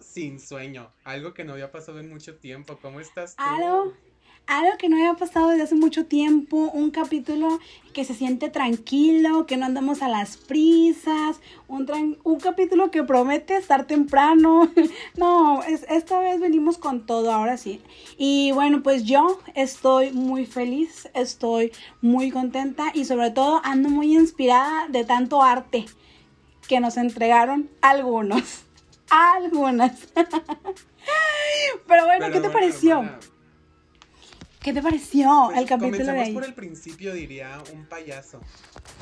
sin sueño, algo que no había pasado en mucho tiempo. ¿Cómo estás tú? Algo, algo que no había pasado desde hace mucho tiempo, un capítulo que se siente tranquilo, que no andamos a las prisas, un, un capítulo que promete estar temprano. no, es, esta vez venimos con todo, ahora sí. Y bueno, pues yo estoy muy feliz, estoy muy contenta y sobre todo ando muy inspirada de tanto arte que nos entregaron algunos. Algunas. Pero bueno, ¿qué te pareció? ¿Qué te pareció pues el capítulo de ahí? por el principio, diría, un payaso.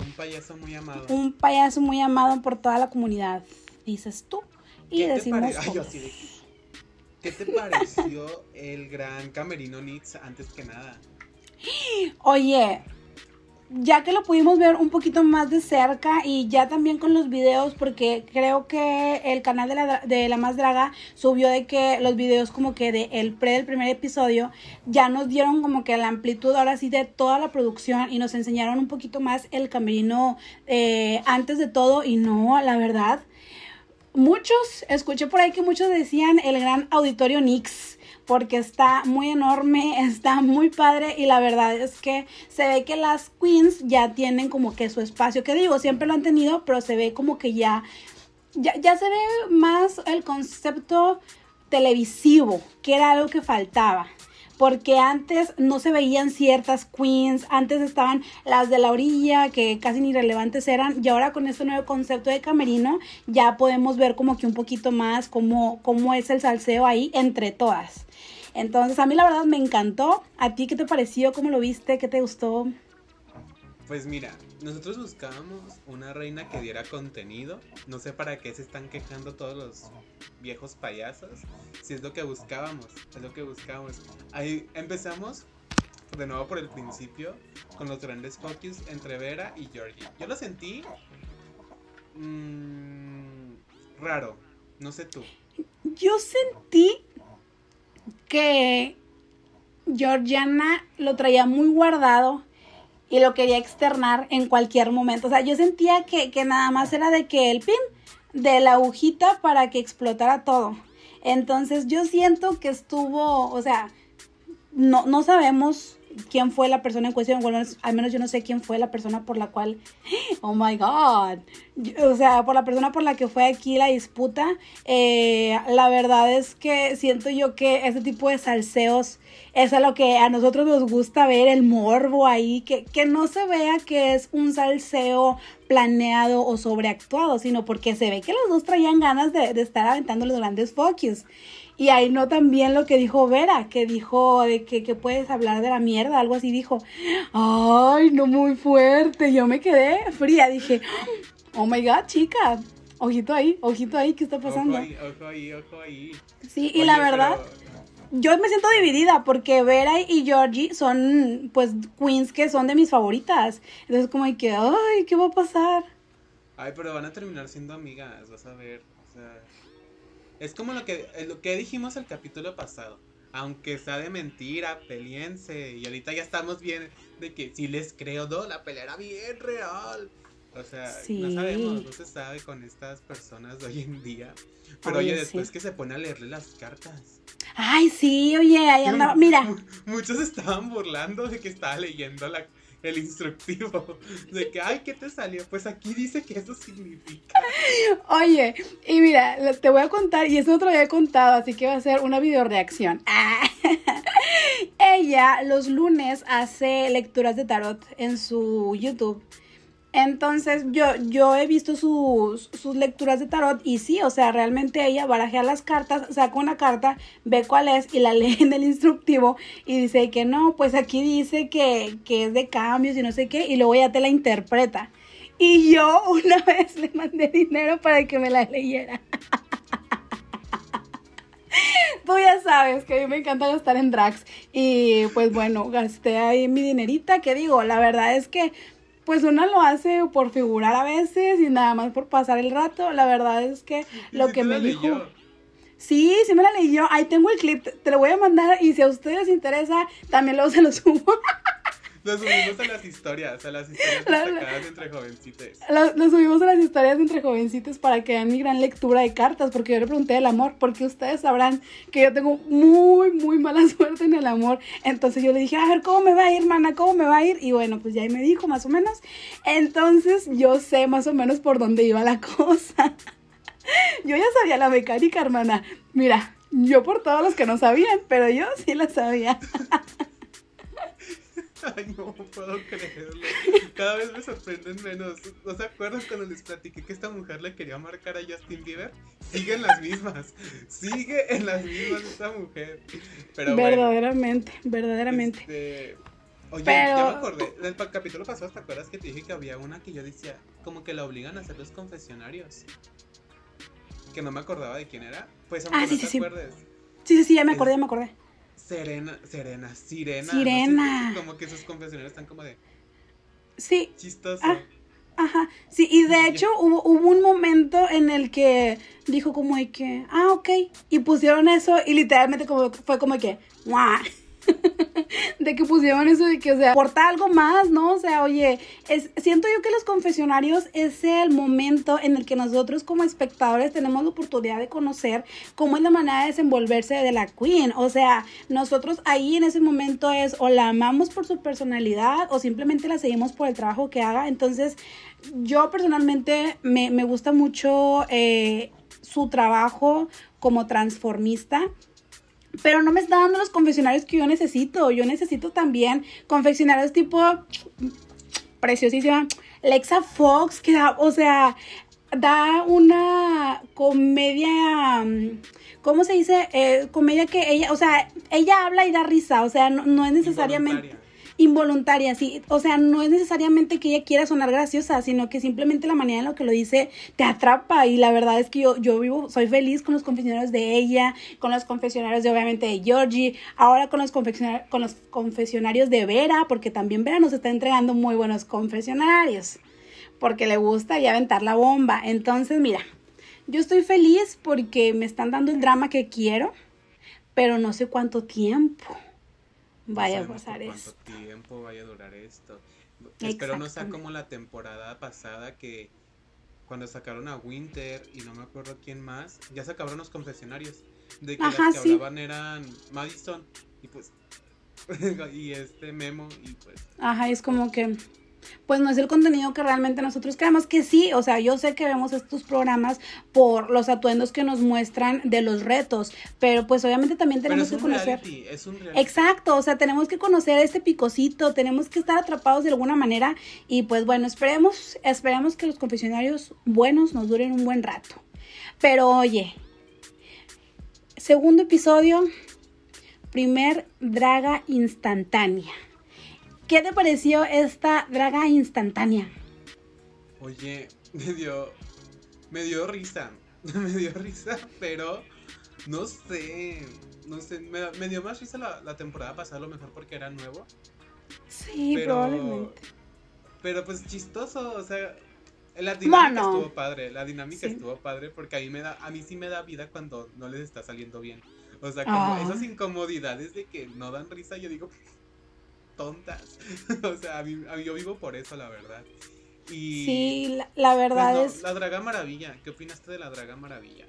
Un payaso muy amado. Un payaso muy amado por toda la comunidad, dices tú. Y decimos. ¿Qué te pareció el gran Camerino Nitz antes que nada? Oye, ya que lo pudimos ver un poquito más de cerca y ya también con los videos, porque creo que el canal de la, de la Más Draga subió de que los videos como que de el pre del primer episodio ya nos dieron como que la amplitud ahora sí de toda la producción y nos enseñaron un poquito más el camerino eh, antes de todo y no, la verdad. Muchos, escuché por ahí que muchos decían el gran auditorio Nix porque está muy enorme, está muy padre y la verdad es que se ve que las queens ya tienen como que su espacio, que digo, siempre lo han tenido, pero se ve como que ya, ya, ya se ve más el concepto televisivo, que era algo que faltaba porque antes no se veían ciertas queens, antes estaban las de la orilla, que casi ni relevantes eran, y ahora con este nuevo concepto de camerino ya podemos ver como que un poquito más cómo, cómo es el salseo ahí entre todas. Entonces a mí la verdad me encantó. ¿A ti qué te pareció? ¿Cómo lo viste? ¿Qué te gustó? Pues mira, nosotros buscábamos una reina que diera contenido. No sé para qué se están quejando todos los viejos payasos. Si es lo que buscábamos, es lo que buscábamos. Ahí empezamos de nuevo por el principio con los grandes focus entre Vera y Georgie. Yo lo sentí mmm, raro, no sé tú. Yo sentí que Georgiana lo traía muy guardado y lo quería externar en cualquier momento. O sea, yo sentía que, nada más era de que el pin de la agujita para que explotara todo. Entonces yo siento que estuvo, o sea, no, no sabemos quién fue la persona en cuestión, al menos yo no sé quién fue la persona por la cual, oh my god, o sea, por la persona por la que fue aquí la disputa, eh, la verdad es que siento yo que ese tipo de salseos es a lo que a nosotros nos gusta ver, el morbo ahí, que, que no se vea que es un salseo planeado o sobreactuado, sino porque se ve que los dos traían ganas de, de estar aventando los grandes focus. Y ahí no también lo que dijo Vera, que dijo de que, que, puedes hablar de la mierda, algo así dijo. Ay, no muy fuerte. Yo me quedé fría, dije, oh my god, chica. Ojito ahí, ojito ahí, ¿qué está pasando? Ojo ahí, ojo ahí, ojo ahí. Sí, y la verdad, yo me siento dividida porque Vera y Georgie son, pues, queens que son de mis favoritas. Entonces, como hay que, ay, ¿qué va a pasar? Ay, pero van a terminar siendo amigas, vas a ver. O sea, es como lo que, eh, lo que dijimos el capítulo pasado. Aunque sea de mentira, peleense. Y ahorita ya estamos bien de que si les creo, no, la pelea era bien real. O sea, no sabemos, no se sabe con estas personas de hoy en día. Pero oye, después que se pone a leerle las cartas. Ay, sí, oye, ahí andaba. Mira. Muchos estaban burlando de que estaba leyendo la, el instructivo de que, ay, ¿qué te salió? Pues aquí dice que eso significa. Oye, y mira, te voy a contar, y eso no te lo había contado, así que va a ser una video reacción. Ella los lunes hace lecturas de tarot en su YouTube. Entonces yo, yo he visto sus, sus, lecturas de tarot y sí, o sea, realmente ella barajea las cartas, saca una carta, ve cuál es y la lee en el instructivo y dice que no, pues aquí dice que, que es de cambios y no sé qué y luego ya te la interpreta. Y yo una vez le mandé dinero para que me la leyera. Tú ya sabes que a mí me encanta gastar en drags y pues bueno, gasté ahí mi dinerita, que digo, la verdad es que pues uno lo hace por figurar a veces y nada más por pasar el rato. La verdad es que lo que me dijo... Sí, sí me la leí yo. Ahí tengo el clip, te lo voy a mandar y si a ustedes les interesa, también luego se lo subo. Lo subimos a las historias, a las historias La- entre jovencitos. Lo, lo subimos a las historias de entre jovencitos para que vean mi gran lectura de cartas, porque yo le pregunté del amor, porque ustedes sabrán que yo tengo muy, muy mala suerte en el amor. Entonces yo le dije, a ver, ¿cómo me va a ir, mana? ¿Cómo me va a ir? Y bueno, pues ya ahí me dijo más o menos. Entonces yo sé más o menos por dónde iba la cosa. Yo ya sabía la mecánica, hermana. Mira, yo por todos los que no sabían, pero yo sí la sabía. Ay, no puedo creerlo. Cada vez me sorprenden menos. ¿No se acuerdan cuando les platiqué que esta mujer le quería marcar a Justin Bieber? Sigue en las mismas. Sigue en las mismas esta mujer. Pero bueno, verdaderamente, verdaderamente. este, Oye, Pero- ya me acordé. Del capítulo pasado, ¿te acuerdas que te dije que había una que yo decía, como que la obligan a hacer los confesionarios? Que no me acordaba de quién era. Pues aunque Ah, no sí, te sí, acuerdes. Sí, sí, sí, ya me acordé, ya me acordé. Serena, Serena, Sirena. Sirena. no sé, como que sus confesionarios están como de Sí, chistoso. Ah. Ajá, sí, y de hecho hubo, hubo un momento en el que dijo como de que, ah, ok, y pusieron eso y literalmente como fue como de que, ¡guau! de que pusieron eso de que, o sea, aporta algo más, ¿no? O sea, oye, es, siento yo que los confesionarios es el momento en el que nosotros como espectadores tenemos la oportunidad de conocer cómo es la manera de desenvolverse de la queen. O sea, nosotros ahí en ese momento es o la amamos por su personalidad o simplemente la seguimos por el trabajo que haga. Entonces, yo personalmente me, me gusta mucho eh, su trabajo como transformista. Pero no me está dando los confeccionarios que yo necesito. Yo necesito también confeccionarios tipo preciosísima. Lexa Fox, que da, o sea, da una comedia, mm, ¿cómo se dice? Eh, comedia que ella, o sea, ella habla y da risa, o sea, no, no es necesariamente Involuntaria. sí, o sea, no es necesariamente que ella quiera sonar graciosa, sino que simplemente la manera en la que lo dice te atrapa y la verdad es que yo, yo vivo, soy feliz con los confesionarios de ella, con los confesionarios de obviamente de Georgie, ahora con los, confeccionar- con los confesionarios de Vera, porque también Vera nos está entregando muy buenos confesionarios, porque le gusta y aventar la bomba, entonces mira, yo estoy feliz porque me están dando el drama que quiero, pero no sé cuánto tiempo No vaya a pasar cuánto esto. tiempo vaya a durar esto. Espero no sea como la temporada pasada que cuando sacaron a Winter y no me acuerdo quién más, ya se acabaron los confesionarios. De que Ajá, las que sí. hablaban eran Madison y pues y este Memo y pues Ajá, es como que, pues no es el contenido que realmente nosotros queremos, que sí, o sea, yo sé que vemos estos programas por los atuendos que nos muestran de los retos, pero pues obviamente también pero tenemos es que un conocer. reality, es un reality. Exacto, o sea, tenemos que conocer este picocito, tenemos que estar atrapados de alguna manera y pues bueno, esperemos, esperemos que los confesionarios buenos nos duren un buen rato. Pero oye, segundo episodio, primer draga instantánea. ¿Qué te pareció esta draga instantánea? Oye, me dio me dio risa. Me dio risa, pero no sé, no sé, me, me dio más risa la, la temporada pasada a lo mejor porque era nuevo. Sí, pero, probablemente. Pero pues chistoso, o sea, la dinámica Bueno. estuvo padre, la dinámica Sí. estuvo padre porque a mí me da, a mí sí me da vida cuando no les está saliendo bien. O sea, como Ah. esas incomodidades de que no dan risa, yo digo, tontas. o sea, a mí, a mí yo vivo por eso, la verdad. Y Sí, la, la pues, verdad no, es... la Draga Maravilla, ¿qué opinaste de la Draga Maravilla?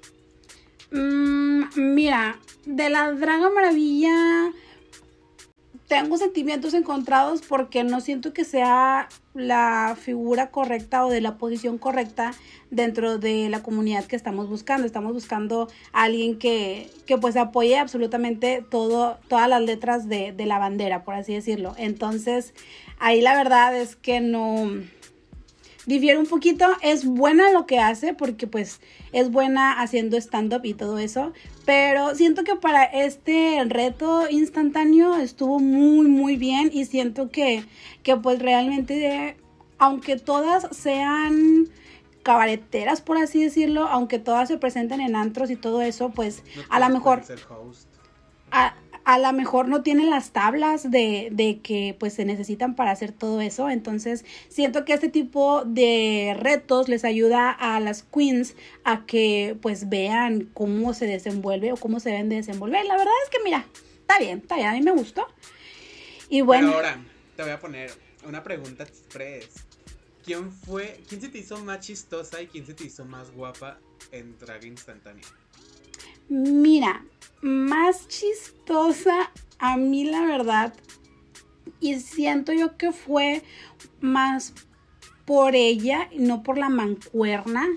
Mm, mira, de la Draga Maravilla tengo sentimientos encontrados porque no siento que sea la figura correcta o de la posición correcta dentro de la comunidad que estamos buscando. Estamos buscando a alguien que, que pues apoye absolutamente todo, todas las letras de, de la bandera, por así decirlo. Entonces, ahí la verdad es que no difiere un poquito. Es buena lo que hace porque pues es buena haciendo stand-up y todo eso. Pero siento que para este reto instantáneo estuvo muy muy bien y siento que, que pues realmente, aunque todas sean cabareteras por así decirlo, aunque todas se presenten en antros y todo eso, pues No a lo mejor pueden ser host. a, a lo mejor no tienen las tablas de, de que pues se necesitan para hacer todo eso. Entonces siento que este tipo de retos les ayuda a las queens a que pues vean cómo se desenvuelve o cómo se deben de desenvolver. La verdad es que mira, está bien, está bien, a mí me gustó. Y bueno, Pero ahora, te voy a poner una pregunta express. ¿Quién fue, quién se te hizo más chistosa y quién se te hizo más guapa en Drag Instantánea? Mira, más chistosa a mí la verdad y siento yo que fue más por ella y no por la mancuerna.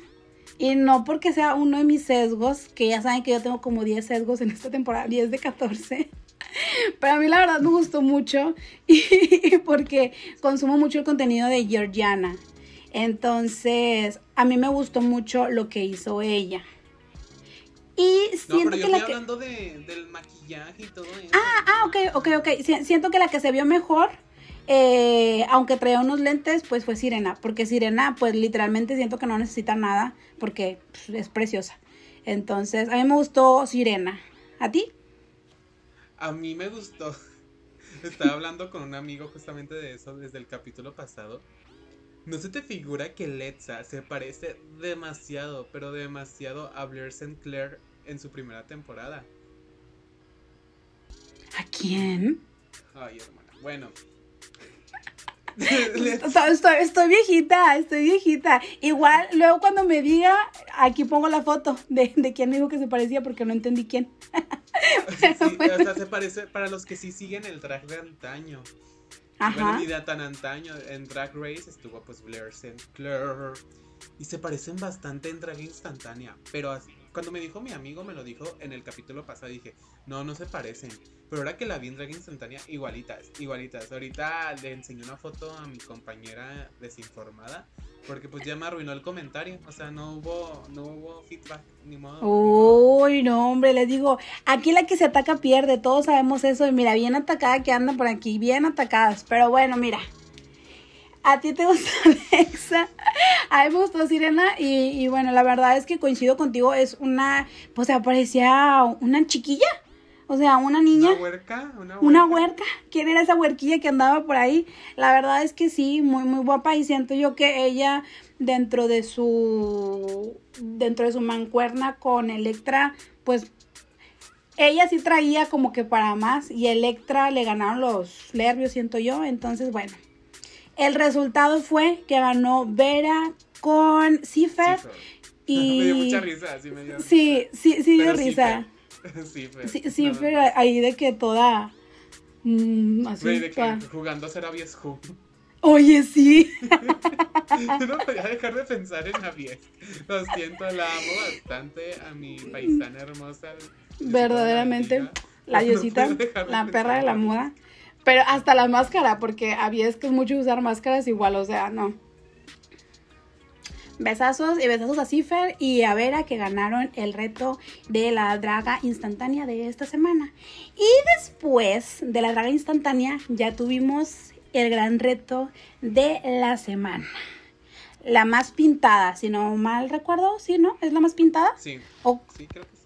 Y no porque sea uno de mis sesgos, que ya saben que yo tengo como 10 sesgos en esta temporada, 10 de 14. Pero a mí la verdad me gustó mucho y porque consumo mucho el contenido de Georgiana. Entonces, a mí me gustó mucho lo que hizo ella. Y siento no, pero yo que la estoy que... hablando de, del maquillaje y todo eso. Ah, ah, ok, ok, ok. Si- Siento que la que se vio mejor, eh, aunque traía unos lentes, pues fue Sirena. Porque Sirena, pues literalmente siento que no necesita nada porque pues, es preciosa. Entonces, a mí me gustó Sirena. ¿A ti? A mí me gustó. Estaba hablando con un amigo justamente de eso desde el capítulo pasado. ¿No se te figura que Letza se parece demasiado, pero demasiado a Blair St. Clair en su primera temporada? ¿A quién? Ay, hermana. Bueno. Estoy, estoy- estoy viejita, estoy viejita. Igual, luego cuando me diga, aquí pongo la foto de, de quién me dijo que se parecía porque no entendí quién. Sí, o sea, se parece para los que sí siguen el drag de antaño. Bueno, Ajá. ni de tan antaño. En Drag Race estuvo pues Blair St. Clair. Y se parecen bastante en drag instantánea. Pero as- cuando me dijo mi amigo, me lo dijo en el capítulo pasado, dije, no, no se parecen. Pero ahora que la vi en drag instantánea, igualitas, igualitas. Ahorita le enseñé una foto a mi compañera desinformada. Porque pues ya me arruinó el comentario. O sea, no hubo, no hubo feedback, ni modo. Uy, no, hombre, les digo, aquí la que se ataca pierde, todos sabemos eso. Y mira, bien atacada que anda por aquí, bien atacadas. Pero bueno, mira, a ti te gusta Alexa, a mí me gustó Sirena. Y, y bueno, la verdad es que coincido contigo, es una, pues se parecía una chiquilla, o sea, una niña. Una huerca, una huerca. Una huerca. ¿Quién era esa huerquilla que andaba por ahí? La verdad es que sí, muy, muy guapa. Y siento yo que ella, dentro de su. dentro de su mancuerna con Electra, pues. Ella sí traía como que para más. Y Electra le ganaron los nervios, siento yo. Entonces, bueno. El resultado fue que ganó Vera con Cipher. Y. me dio mucha risa, sí me dio Sí, sí, sí dio risa. Cipher. Ahí de que toda. mm, así. De que jugando a ser Avies Who. Oye, sí. no podía dejar de pensar en Avies. Lo siento, la amo bastante a mi paisana hermosa. Verdaderamente. La diosita, la perra de la moda. Pero hasta la máscara, porque había es que es mucho usar máscaras igual, o sea, no. Besazos y besazos a Cipher y a Vera que ganaron el reto de la draga instantánea de esta semana. Y después de la draga instantánea ya tuvimos el gran reto de la semana. La más pintada, si no mal recuerdo, ¿sí, no? ¿Es la más pintada? Sí, O- sí, creo que sí.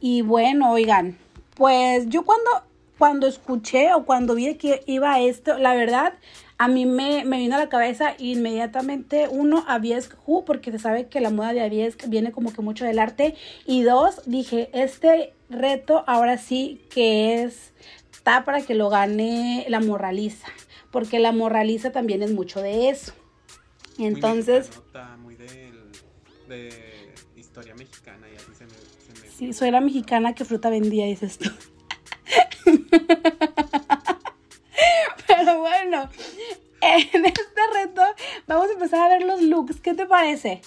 y bueno, oigan, pues yo cuando, cuando escuché o cuando vi que iba esto, la verdad, a mí me, me vino a la cabeza inmediatamente, uno, Aviesk Who, porque se sabe que la moda de Aviesk viene como que mucho del arte. Y dos, dije, este reto ahora sí que es, está para que lo gane la morraliza, porque la morraliza también es mucho de eso. Entonces, muy del, de historia mexicana y así se me. Se me sí, soy la mexicana que fruta vendía, dices tú. Pero bueno, en este reto vamos a empezar a ver los looks. ¿Qué te parece?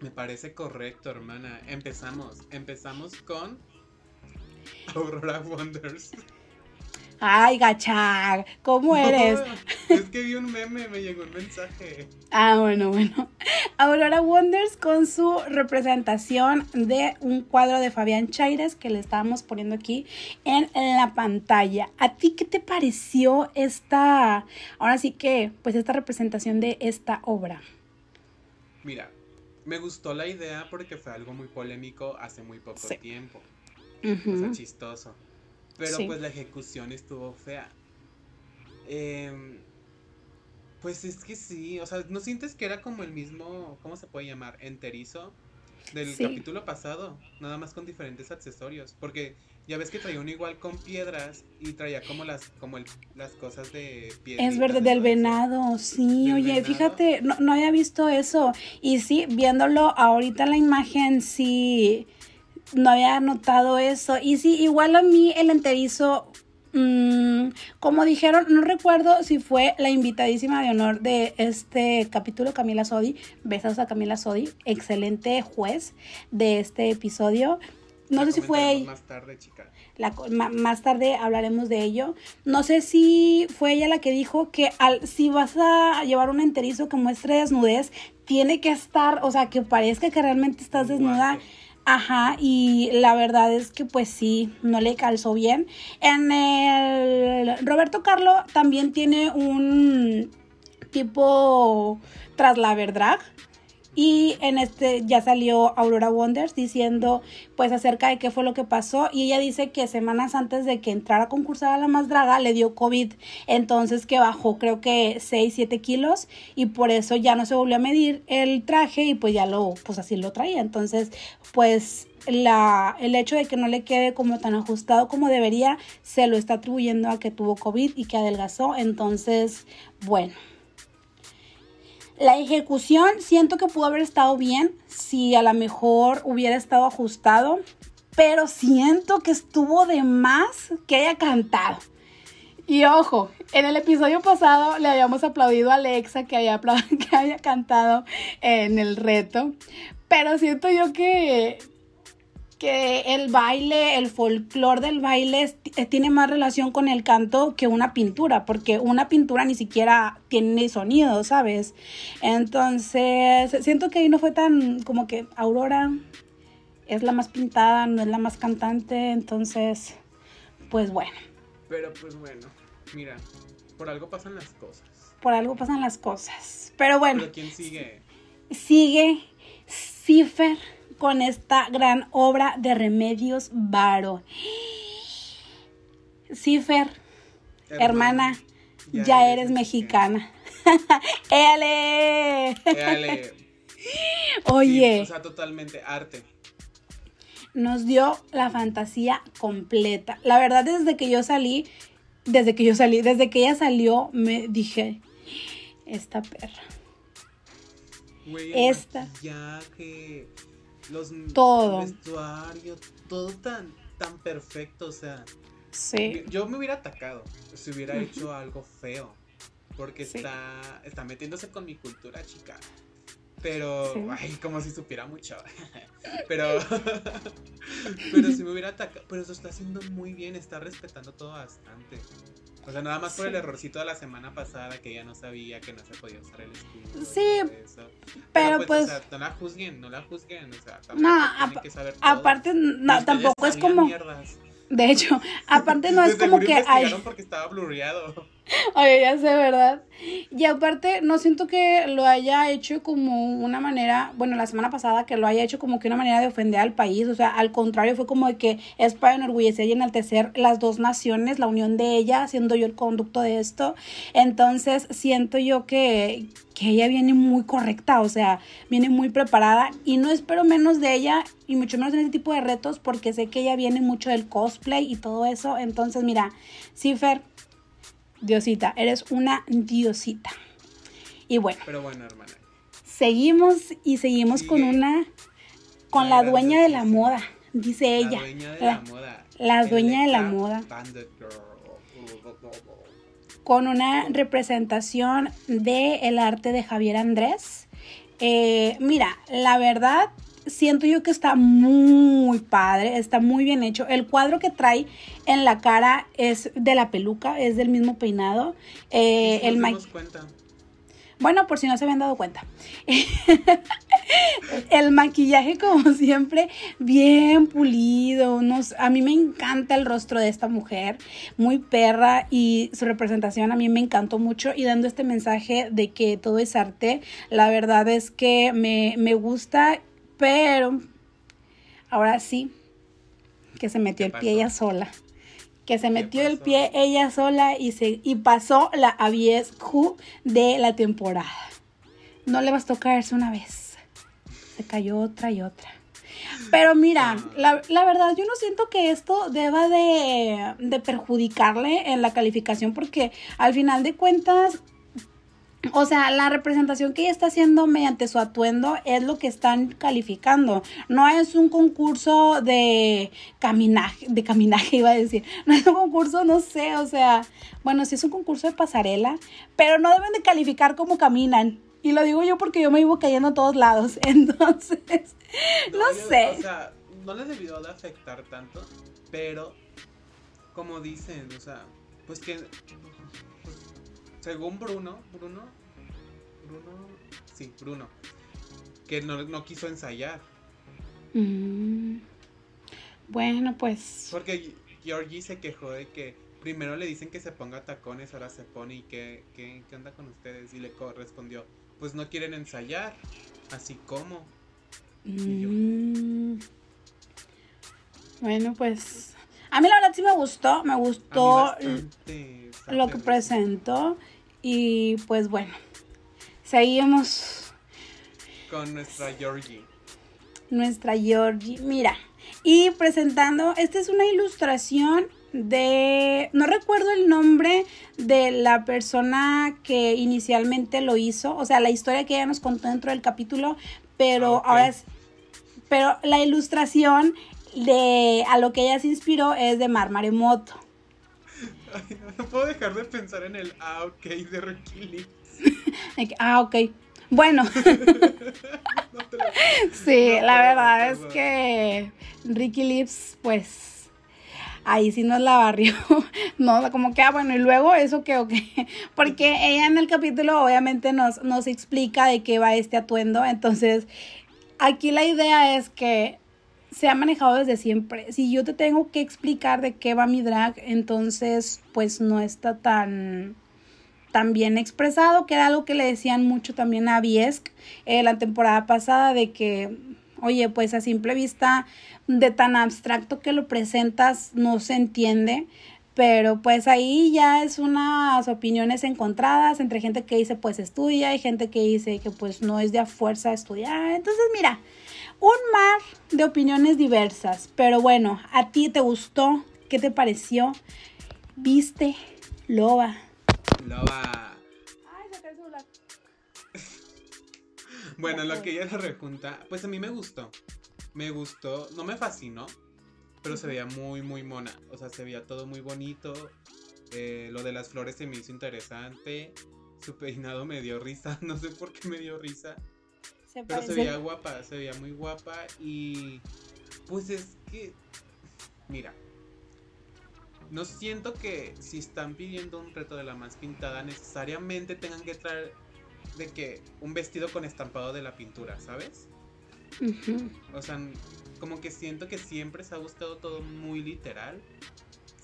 Me parece correcto, hermana. Empezamos. Empezamos con Aurora Wonders. Ay, gachar, ¿cómo eres? es que vi un meme, me llegó un mensaje. Ah, bueno, bueno. Aurora Wonders con su representación de un cuadro de Fabián Chaires que le estábamos poniendo aquí en la pantalla. ¿A ti qué te pareció esta, ahora sí que, pues esta representación de esta obra? Mira, me gustó la idea porque fue algo muy polémico hace muy poco Sí. tiempo. O sea, chistoso. Pero Sí. pues la ejecución estuvo fea. Em, pues es que sí, o sea, ¿no sientes que era como el mismo, ¿cómo se puede llamar? Enterizo. del Sí. capítulo pasado, nada más con diferentes accesorios, porque ya ves que traía uno igual con piedras y traía como las como el- las cosas de piedra. Es verdad, del venado, sí, Del oye, venado. fíjate, no, no había visto eso. Y sí, viéndolo ahorita en la imagen, sí, no había notado eso. Y sí, igual a mí el enterizo, mm, como dijeron, no recuerdo si fue la invitadísima de honor de este capítulo, Camila Sodi. Besos a Camila Sodi, excelente juez de este episodio. No sé si fue ella. más tarde, chica. La más tarde hablaremos de ello. No sé si fue ella la que dijo que al, si vas a llevar un enterizo que muestre desnudez, tiene que estar, o sea, que parezca que realmente estás desnuda. Ajá, y la verdad es que pues sí, no le calzó bien. En el Roberto Carlo también tiene un tipo traslaver drag. Y en este ya salió Aurora Wonders diciendo pues acerca de qué fue lo que pasó. Y ella dice que semanas antes de que entrara a concursar a la más draga le dio COVID, entonces que bajó creo que 6, 7 kilos. Y por eso ya no se volvió a medir el traje y pues ya lo, pues así lo traía, entonces pues la, el hecho de que no le quede como tan ajustado como debería se lo está atribuyendo a que tuvo COVID y que adelgazó, entonces bueno. La ejecución siento que pudo haber estado bien si a lo mejor hubiera estado ajustado, pero siento que estuvo de más que haya cantado. Y ojo, en el episodio pasado le habíamos aplaudido a Alexa que haya, que haya cantado en el reto, pero siento yo que, que el baile, el folclore del baile eh, tiene más relación con el canto que una pintura, porque una pintura ni siquiera tiene sonido, ¿sabes? Entonces, siento que ahí no fue tan como que Aurora es la más pintada, no es la más cantante, entonces, pues bueno, Pero pues bueno, mira, por algo pasan las cosas. por algo pasan las cosas. Pero bueno, Pero ¿quién sigue? sigue Cifer con esta gran obra de Remedios Varo. Cifer, hermana, ya, eres mexicana. ¡Ele! Éale. Oye, Sí, o sea, totalmente arte. nos dio la fantasía completa. La verdad, desde que yo salí, desde que yo salí, desde que ella salió, me dije, esta perra. El Esta. maquillaje, los Todo. vestuario, todo tan tan perfecto, o sea, Sí. yo me hubiera atacado si hubiera hecho algo feo, porque Sí. está está metiéndose con mi cultura, chica. Pero, Sí. ay, como si supiera mucho. pero, pero si me hubiera atacado, pero eso está haciendo muy bien, está respetando todo bastante. O sea, nada más por el errorcito de la semana pasada que ella no sabía que no se podía usar el escudo. Sí, eso. pero pues- sea, no la juzguen, no la juzguen, o sea, tampoco No, tienen apa- que saber todo. Aparte, no, tampoco es como, mierdas. de hecho, aparte no es como que hay, investigaron porque estaba blurreado. Oye, ya sé, ¿verdad? Y aparte, no siento que lo haya hecho como una manera, bueno, la semana pasada que lo haya hecho como que una manera de ofender al país, o sea, al contrario, fue como de que es para enorgullecer y enaltecer las dos naciones, la unión de ella, siendo yo el conducto de esto. Entonces, siento yo que, que ella viene muy correcta, o sea, viene muy preparada y no espero menos de ella y mucho menos en este tipo de retos porque sé que ella viene mucho del cosplay y todo eso. Entonces, mira, Cifer, Diosita, eres una diosita. Y bueno, Pero bueno, hermana. seguimos y seguimos con una, con La la dueña de la moda, dice ella. La dueña de La- la, moda. la dueña de la moda. Bandit Girl. con una representación de el arte de Javier Andrés. Eh, mira, la verdad, siento yo que está muy padre, está muy bien hecho. El cuadro que trae en la cara es de la peluca, es del mismo peinado. Eh, el nos cuenta. Bueno, por si no se habían dado cuenta. el maquillaje, como siempre, bien pulido. unos- a mí me encanta el rostro de esta mujer, muy perra y su representación a mí me encantó mucho. Y dando este mensaje de que todo es arte, la verdad es que me, me gusta, pero ahora sí, que se metió ¿Qué el pie ella sola. Que se metió el pie ella sola y, se, y pasó la avies Q de la temporada. No le bastó caerse una vez. Se cayó otra y otra. Pero mira, la, la, verdad yo no siento que esto deba de, de perjudicarle en la calificación porque al final de cuentas o sea, la representación que ella está haciendo mediante su atuendo es lo que están calificando. No es un concurso de caminaje, de caminaje iba a decir. No es un concurso, no sé, o sea, bueno, sí es un concurso de pasarela, pero no deben de calificar como caminan. Y lo digo yo porque yo me iba cayendo a todos lados. Entonces, no, sé. O sea, no les debió de afectar tanto, pero como dicen, o sea, pues que según Bruno, Bruno, Bruno, sí, Bruno, que no, quiso ensayar. Mm. Bueno, pues. Porque Georgie se quejó de que primero le dicen que se ponga tacones, ahora se pone y que, qué anda con ustedes. Y le respondió, pues no quieren ensayar, así como. Mm. Bueno, pues a mí la verdad sí me gustó, me gustó lo que presentó y pues bueno, seguimos con nuestra Georgie. Nuestra Georgie, mira, y presentando, esta es una ilustración de, no recuerdo el nombre de la persona que inicialmente lo hizo, o sea, la historia que ella nos contó dentro del capítulo, pero ah, ahora es, pero la ilustración de a lo que ella se inspiró es de Mar Maremoto. no puedo dejar de pensar en el ah, ok de Ricky Lips. ah, ok. Bueno. sí, la verdad es que Ricky Lips, pues, ahí sí nos la barrió. no, como que, ah, bueno, y luego eso que, ok. Porque ella en el capítulo obviamente nos, nos explica de qué va este atuendo. Entonces, aquí la idea es que se ha manejado desde siempre. Si yo te tengo que explicar de qué va mi drag, entonces pues no está tan, tan bien expresado, que era algo que le decían mucho también a Biesk eh, la temporada pasada de que, oye, pues a simple vista de tan abstracto que lo presentas no se entiende. Pero pues ahí ya es unas opiniones encontradas entre gente que dice pues estudia y gente que dice que pues no es de a fuerza estudiar. Entonces mira, un mar de opiniones diversas, pero bueno, ¿a ti te gustó? ¿Qué te pareció? ¿Viste? Loba. Loba. Ay, se el celular. bueno, lo que ella le rejunta, pues a mí me gustó. Me gustó, no me fascinó, pero se veía muy, muy mona. O sea, se veía todo muy bonito. Eh, lo de las flores se me hizo interesante. Su peinado me dio risa, no sé por qué me dio risa. Pero se veía guapa, se veía muy guapa y pues es que, mira, no siento que si están pidiendo un reto de la más pintada necesariamente tengan que traer de que un vestido con estampado de la pintura, ¿sabes? O sea, como que siento que siempre se ha gustado todo muy literal.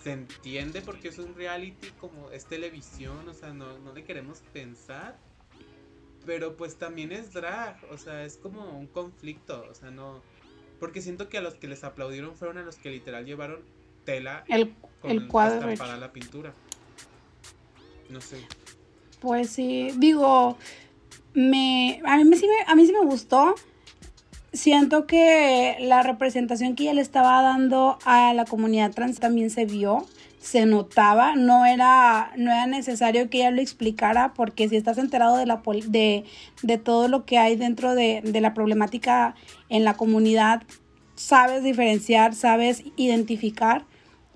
Se entiende porque es un reality, como es televisión, o sea, no, no le queremos pensar pero pues también es drag, o sea, es como un conflicto, o sea, no... Porque siento que a los que les aplaudieron fueron a los que literal llevaron tela el, con el cuadro para la pintura. No sé. Pues sí, digo, me a mí sí me, a mí sí me gustó. Siento que la representación que ella le estaba dando a la comunidad trans también se vio se notaba, no era, no era necesario que ella lo explicara, porque si estás enterado de, la, de, de todo lo que hay dentro de, de la problemática en la comunidad, sabes diferenciar, sabes identificar.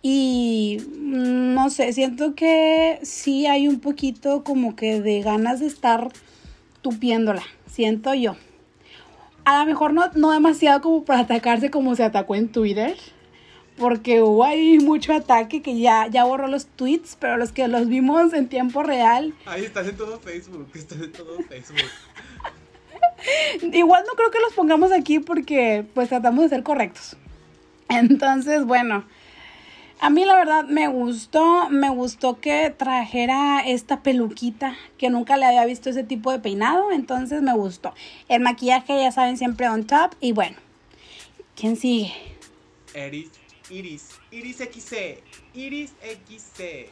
Y mm, no sé, siento que sí hay un poquito como que de ganas de estar tupiéndola, siento yo. A lo mejor no, no demasiado como para atacarse como se atacó en Twitter porque hubo ahí mucho ataque que ya, ya borró los tweets, pero los que los vimos en tiempo real. Ahí estás en todo Facebook, estás en todo Facebook. Igual no creo que los pongamos aquí porque pues tratamos de ser correctos. Entonces, bueno, a mí la verdad me gustó, me gustó que trajera esta peluquita, que nunca le había visto ese tipo de peinado, entonces me gustó. El maquillaje ya saben siempre on top y bueno, ¿quién sigue? Eris Iris, Iris XC, Iris XC.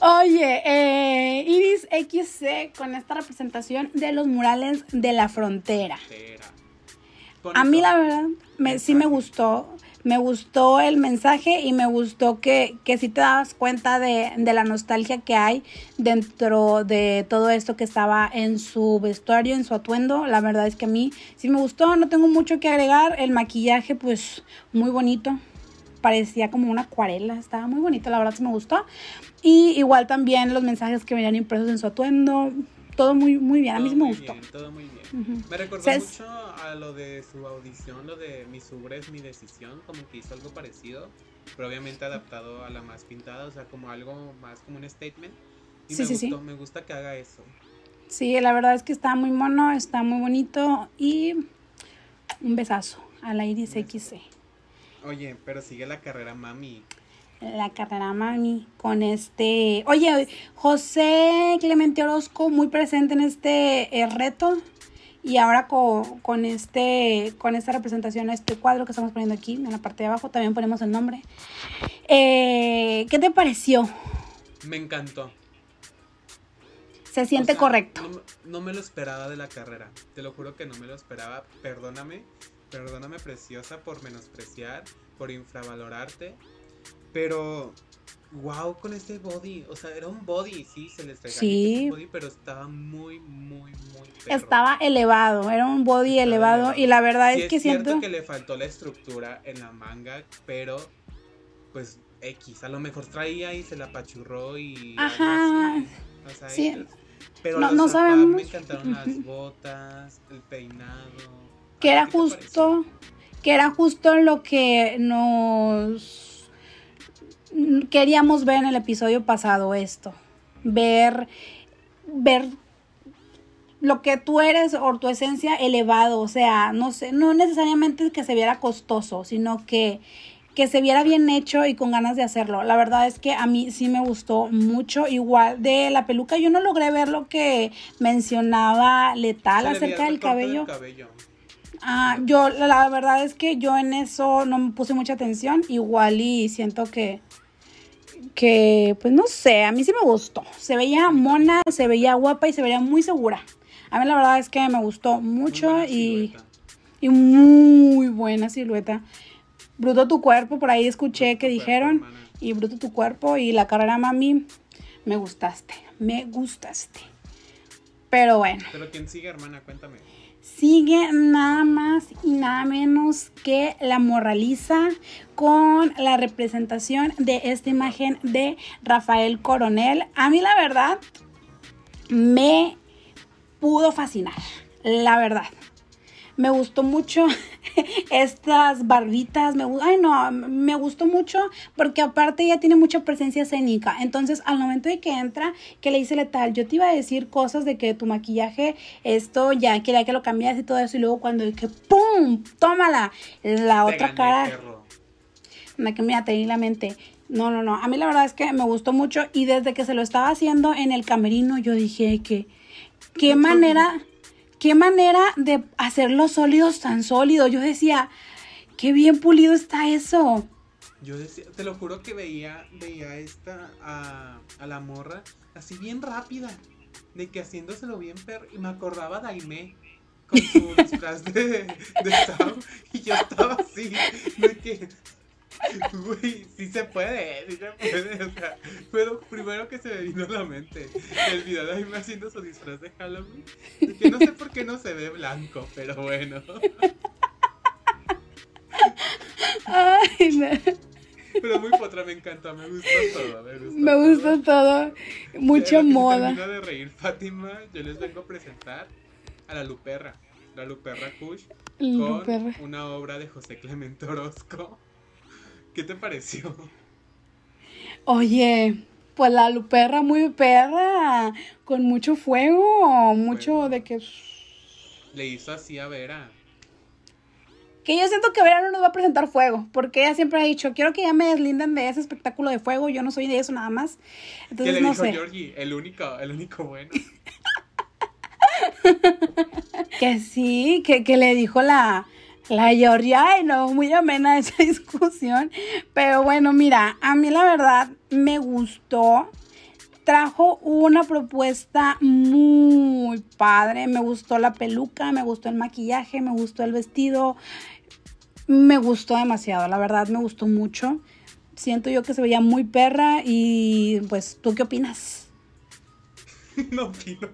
Oye, eh, Iris XC con esta representación de los murales de la frontera. Era. A mí la verdad me, sí me gustó. Me gustó el mensaje y me gustó que, que sí te dabas cuenta de, de la nostalgia que hay dentro de todo esto que estaba en su vestuario, en su atuendo. La verdad es que a mí sí me gustó, no tengo mucho que agregar. El maquillaje pues muy bonito. Parecía como una acuarela, estaba muy bonito, la verdad sí me gustó. Y igual también los mensajes que venían impresos en su atuendo. Todo muy, muy bien, a mí sí me gustó. bien, todo muy bien. Me recordó mucho a lo de su audición, lo de Mi Subre es mi decisión, como que hizo algo parecido, pero obviamente adaptado a la más pintada, o sea, como algo más como un statement. Y Sí, me sí, sí. gustó, me gusta que haga eso. Sí, la verdad es que está muy mono, está muy bonito y un besazo a la Iris XC. Oye, pero sigue la carrera mami. La carrera mami con este... Oye, José Clemente Orozco muy presente en este eh, reto y ahora con, con este con esta representación, este cuadro que estamos poniendo aquí en la parte de abajo, también ponemos el nombre. Eh, ¿Qué te pareció? Me encantó. Se siente O sea, correcto. No me lo esperaba de la carrera. Te lo juro que no me lo esperaba. Perdóname. Perdóname, preciosa, por menospreciar, por infravalorarte. Pero, wow, con este body. O sea, era un body, sí, se les regaló Sí. body, pero estaba muy, muy, muy perro. Estaba elevado, era un body elevado, elevado. y la verdad Sí, es que cierto siento... que le faltó la estructura en la manga, pero, pues, X. A lo mejor traía y se la apachurró y. Ajá. así. O sea, Sí. X. Pero No- los no zapatos, sabemos. me encantaron las botas, el peinado. que ¿A era justo que era justo lo que nos queríamos ver en el episodio pasado esto ver ver lo que tú eres o tu esencia elevado o sea no sé no necesariamente que se viera costoso sino que que se viera bien hecho y con ganas de hacerlo. La verdad es que a mí sí me gustó mucho. Igual de la peluca, yo no logré ver lo que mencionaba Letal acerca el del cabello. cabello. Ah, yo la, la verdad es que yo en eso no me puse mucha atención, igual y siento que que pues no sé, a mí sí me gustó. Se veía mona, se veía guapa y se veía muy segura. A mí la verdad es que me gustó mucho y, y muy buena silueta. Bruto tu cuerpo, por ahí escuché que cuerpo, dijeron y bruto tu cuerpo y la carrera mami me gustaste, me gustaste. Pero bueno. Pero quién sigue, hermana, cuéntame. Sigue nada más y nada menos que la morraliza con la representación de esta imagen de Rafael Coronel. A mí la verdad me pudo fascinar, la verdad. Me gustó mucho estas barbitas, me, ay no, me gustó mucho porque aparte ella tiene mucha presencia escénica. Entonces, al momento de que entra, que le dice letal, yo te iba a decir cosas de que tu maquillaje, esto ya quería que lo cambias y todo eso, y luego cuando que ¡pum! ¡Tómala! La Te otra gané, cara, perro. me que mira, te di la mente. No, no, no. A mí la verdad es que me gustó mucho y desde que se lo estaba haciendo en el camerino, yo dije que qué manera, qué manera de hacer los sólidos tan sólidos. Yo decía, qué bien pulido está eso. Yo decía, te lo juro que veía, veía esta a, la morra así bien rápida, de que haciéndoselo bien perro, y me acordaba de Aimee con su disfraz de, de y yo estaba así, de que, güey, sí se puede, sí se puede, o sea, fue lo primero que se me vino a la mente, el video de Aimee haciendo su disfraz de Halloween, que no sé por qué no se ve blanco, pero bueno. Ay, no. Pero muy potra, me encantó, me gustó todo. Me gustó, me gusta todo. Mucha se moda. termina de reír Fátima, yo les vengo a presentar a la Luperra. La Luperra Kush con Luperra. una obra de José Clemente Orozco. ¿Qué te pareció? Oye, pues la luperra muy perra, con mucho fuego, mucho de que... Le hizo así a Vera. Que yo siento que Vera no nos va a presentar fuego, porque ella siempre ha dicho, quiero que ya me deslinden de ese espectáculo de fuego, yo no soy de eso nada más. ¿Qué Entonces le no dijo sé. Georgie? El único, el único bueno. Que sí, que, que le dijo la, la Georgia, ay no, muy amena esa discusión. Pero bueno, mira, a mí la verdad me gustó. trajo una propuesta muy padre. Me gustó la peluca, me gustó el maquillaje, me gustó el vestido. Me gustó demasiado, la verdad me gustó mucho. Siento yo que se veía muy perra y pues, ¿tú qué opinas? no opino.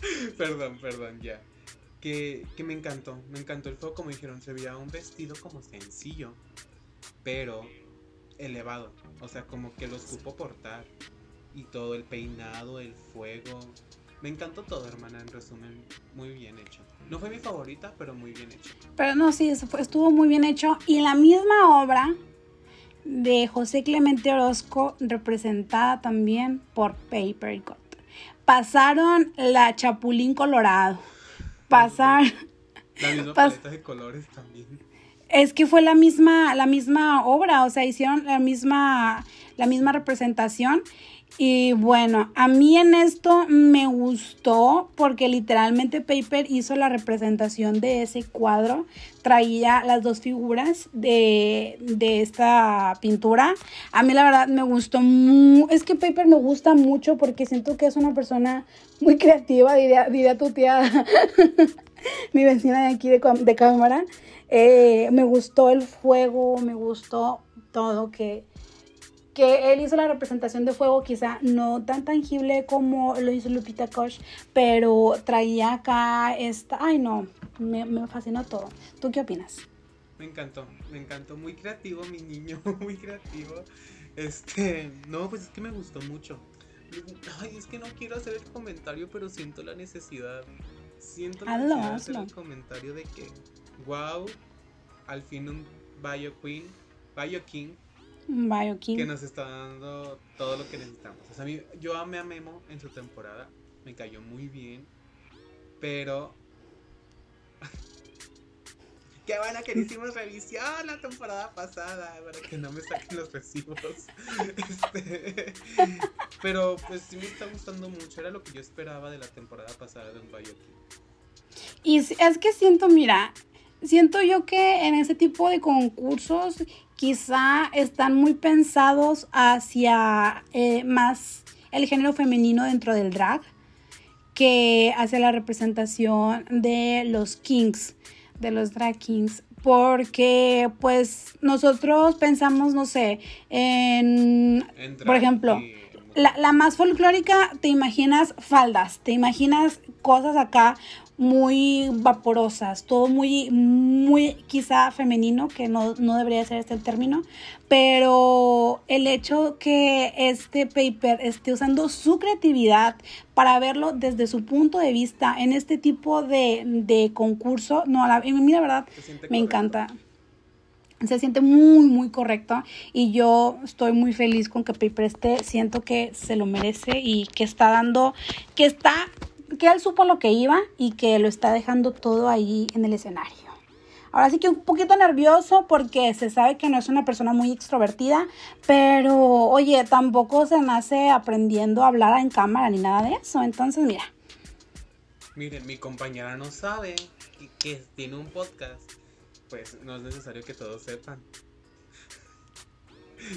perdón, perdón, ya. Que, me encantó, me encantó el fuego, como dijeron, se veía un vestido como sencillo, pero elevado. O sea, como que lo supo portar. Y todo el peinado, el fuego. Me encantó todo, hermana, en resumen. Muy bien hecho. No fue mi favorita, pero muy bien hecho. Pero no, sí, estuvo muy bien hecho. Y la misma obra de José Clemente Orozco, representada también por Paper Cut. Pasaron la Chapulín Colorado. Pasar. La misma paleta de colores también. Es que fue la misma, la misma obra, o sea, hicieron la misma, la misma representación. Y bueno, a mí en esto me gustó porque literalmente Paper hizo la representación de ese cuadro. Traía las dos figuras de, de esta pintura. A mí la verdad me gustó. es que Paper me gusta mucho porque siento que es una persona muy creativa, diría, tu tía, mi vecina de aquí de, de cámara. Eh, me gustó el fuego, me gustó todo que, que él hizo la representación de fuego, quizá no tan tangible como lo hizo Lupita Koch, pero traía acá esta, ay no, me, me fascinó todo. ¿Tú qué opinas? Me encantó, me encantó, muy creativo mi niño, muy creativo. Este, no, pues es que me gustó mucho. Ay, es que no quiero hacer el comentario, pero siento la necesidad. Siento la necesidad de hacer el comentario de que wow, al fin un Bio Queen, Bio King, Bio King. que nos está dando todo lo que necesitamos. O sea, yo amé a Memo en su temporada, me cayó muy bien, pero qué buena que le hicimos revisión la temporada pasada para que no me saquen los recibos. Este, pero pues sí me está gustando mucho, era lo que yo esperaba de la temporada pasada de un Bio King. Y es que siento, mira, siento yo que en ese tipo de concursos quizá están muy pensados hacia eh, más el género femenino dentro del drag que hacia la representación de los kings, de los drag kings. Porque pues nosotros pensamos, no sé, en, por ejemplo, la, la, más folclórica, te imaginas faldas, te imaginas cosas acá muy vaporosas, todo muy, muy quizá femenino, que no, debería ser este el término, pero el hecho que este paper esté usando su creatividad para verlo desde su punto de vista en este tipo de, concurso, no, a, mí la verdad me encanta se siente muy muy correcto y yo estoy muy feliz con que Paper esté, siento que se lo merece y que está dando, que está que él supo lo que iba y que lo está dejando todo ahí en el escenario. Ahora sí que un poquito nervioso porque se sabe que no es una persona muy extrovertida, pero oye, tampoco se nace aprendiendo a hablar en cámara ni nada de eso. Entonces, mira. Miren, mi compañera no sabe que, tiene un podcast. Pues no es necesario que todos sepan.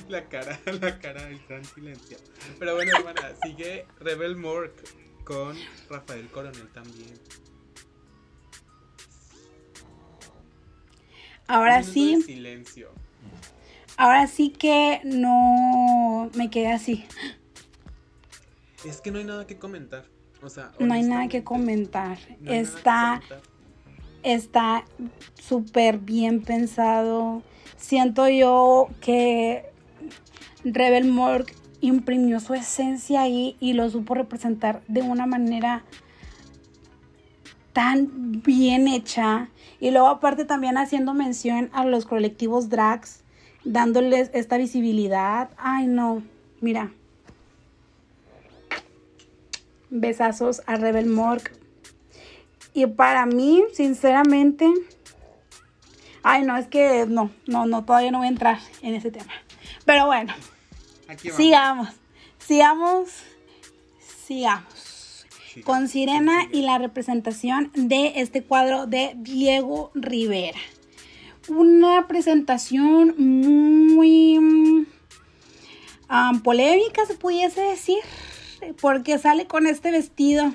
La cara, la cara del gran silencio. Pero bueno, hermana, sigue Rebel Mork con Rafael Coronel también. Ahora sí. Silencio. Ahora sí que no me quedé así. Es que no hay nada que comentar. O sea, no hay nada que comentar. está está súper bien pensado. Siento yo que Rebel Morgue imprimió su esencia ahí y lo supo representar de una manera tan bien hecha. Y luego aparte también haciendo mención a los colectivos drags, dándoles esta visibilidad. Ay, no, mira. Besazos a Rebel Morg. Y para mí, sinceramente, ay, no, es que no, no, no, todavía no voy a entrar en ese tema. Pero bueno, Sigamos, sigamos, sigamos. Con Sirena y la representación de este cuadro de Diego Rivera. Una presentación muy... am, polémica, se pudiese decir, porque sale con este vestido